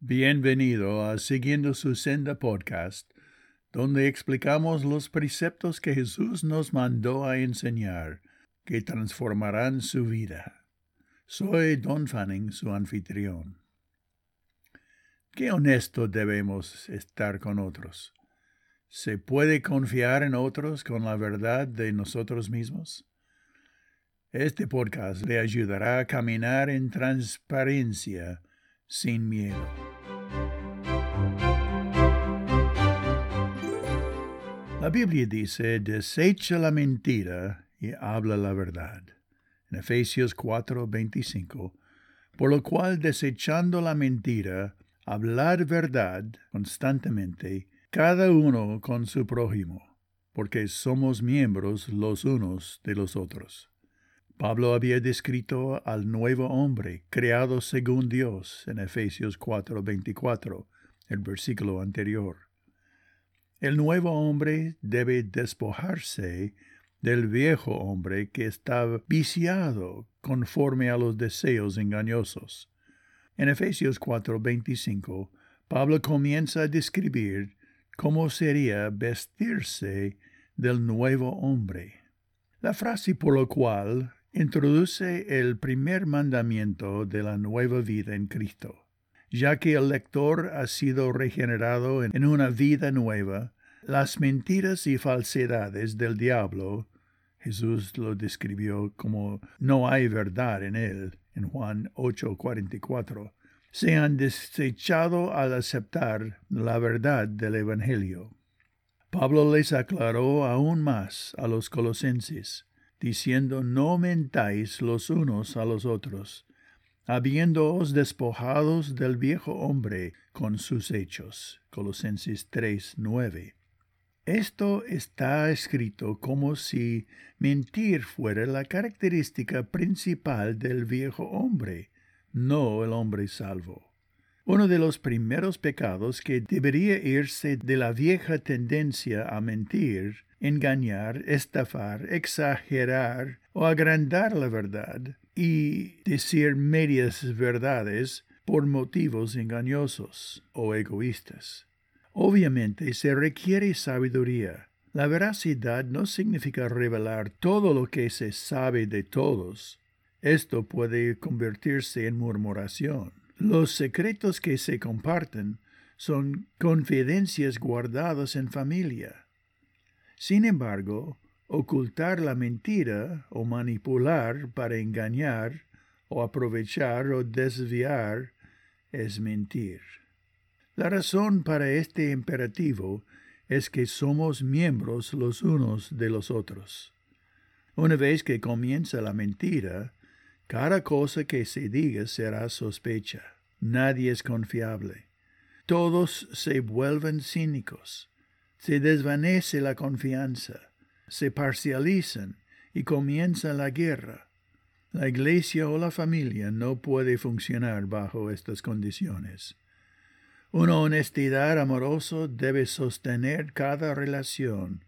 Bienvenido a Siguiendo su Senda podcast, donde explicamos los preceptos que Jesús nos mandó a enseñar, que transformarán su vida. Soy Don Fanning, su anfitrión. Qué honesto debemos estar con otros. ¿Se puede confiar en otros con la verdad de nosotros mismos? Este podcast le ayudará a caminar en transparencia sin miedo. La Biblia dice, desecha la mentira y habla la verdad. En Efesios 4:25, por lo cual desechando la mentira, hablar verdad constantemente, cada uno con su prójimo, porque somos miembros los unos de los otros. Pablo había descrito al nuevo hombre, creado según Dios, en Efesios 4:24, el versículo anterior. El nuevo hombre debe despojarse del viejo hombre que está viciado conforme a los deseos engañosos. En Efesios 4:25, Pablo comienza a describir cómo sería vestirse del nuevo hombre. La frase por lo cual introduce el primer mandamiento de la nueva vida en Cristo. Ya que el lector ha sido regenerado en una vida nueva, las mentiras y falsedades del diablo, Jesús lo describió como no hay verdad en él, en Juan 8:44, se han desechado al aceptar la verdad del Evangelio. Pablo les aclaró aún más a los colosenses diciendo, no mentáis los unos a los otros, habiéndoos despojados del viejo hombre con sus hechos. Colosenses 3, 9. Esto está escrito como si mentir fuera la característica principal del viejo hombre, no el hombre salvo. Uno de los primeros pecados que debería irse de la vieja tendencia a mentir, engañar, estafar, exagerar o agrandar la verdad y decir medias verdades por motivos engañosos o egoístas. Obviamente se requiere sabiduría. La veracidad no significa revelar todo lo que se sabe de todos. Esto puede convertirse en murmuración. Los secretos que se comparten son confidencias guardadas en familia. Sin embargo, ocultar la mentira o manipular para engañar o aprovechar o desviar es mentir. La razón para este imperativo es que somos miembros los unos de los otros. Una vez que comienza la mentira, cada cosa que se diga será sospecha. Nadie es confiable. Todos se vuelven cínicos. Se desvanece la confianza. Se parcializan y comienza la guerra. La iglesia o la familia no puede funcionar bajo estas condiciones. Una honestidad amorosa debe sostener cada relación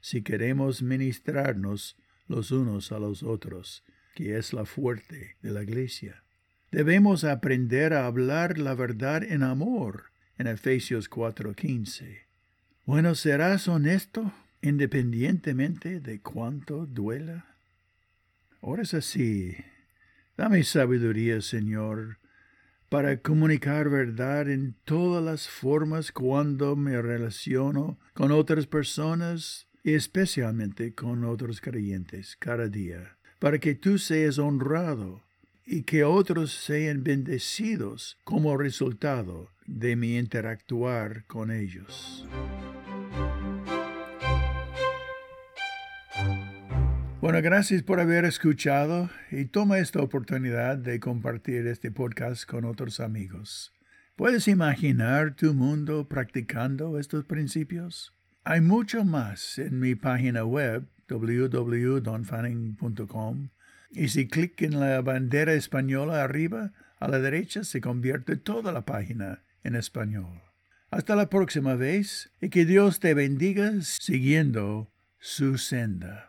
si queremos ministrarnos los unos a los otros que es la fuerte de la iglesia. Debemos aprender a hablar la verdad en amor, en Efesios 4:15. Bueno, ¿serás honesto independientemente de cuánto duela? Ahora es así. Dame sabiduría, Señor, para comunicar verdad en todas las formas cuando me relaciono con otras personas y especialmente con otros creyentes cada día para que tú seas honrado y que otros sean bendecidos como resultado de mi interactuar con ellos. Bueno, gracias por haber escuchado y toma esta oportunidad de compartir este podcast con otros amigos. ¿Puedes imaginar tu mundo practicando estos principios? Hay mucho más en mi página web www.donfanning.com y si clic en la bandera española arriba, a la derecha se convierte toda la página en español. Hasta la próxima vez y que Dios te bendiga siguiendo su senda.